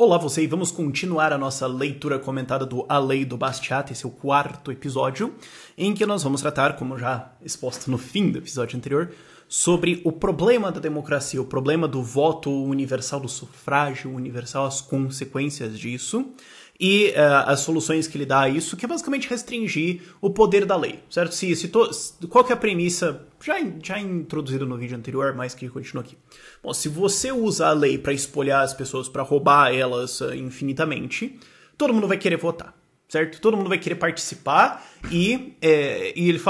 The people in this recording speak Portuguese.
Olá você e vamos continuar a nossa leitura comentada do A Lei do Bastiat, esse é o quarto episódio, em que nós vamos tratar, como já exposto no fim do episódio anterior, sobre o problema da democracia, o problema do voto universal, do sufrágio universal, as consequências disso, e uh, as soluções que ele dá a isso, que é basicamente restringir o poder da lei, certo? Se, se to, qual que é a premissa, já, já introduzida no vídeo anterior, mas que continua aqui. Bom, se você usa a lei para espolhar as pessoas, para roubar elas uh, infinitamente, todo mundo vai querer votar, certo? Todo mundo vai querer participar e, é, e ele fala